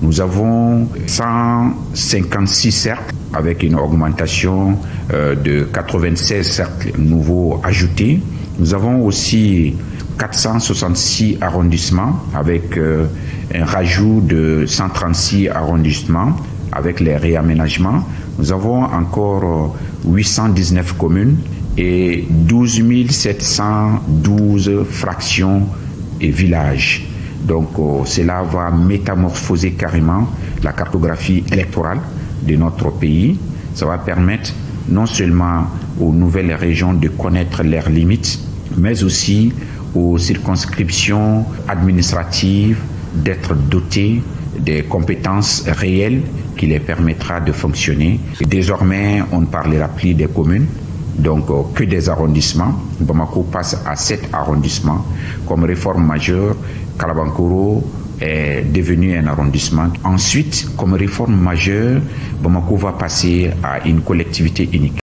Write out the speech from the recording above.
Nous avons 156 cercles avec une augmentation de 96 cercles nouveaux ajoutés. Nous avons aussi 466 arrondissements avec un rajout de 136 arrondissements avec les réaménagements. Nous avons encore 819 communes et 12 712 fractions et villages. Donc cela va métamorphoser carrément la cartographie électorale de notre pays. Ça va permettre non seulement aux nouvelles régions de connaître leurs limites, mais aussi aux circonscriptions administratives d'être dotées des compétences réelles qui les permettra de fonctionner. Désormais, on ne parlera plus des communes, donc que des arrondissements. Bamako passe à sept arrondissements. Comme réforme majeure, Kalabankoro est devenu un arrondissement. Ensuite, comme réforme majeure, Bamako va passer à une collectivité unique.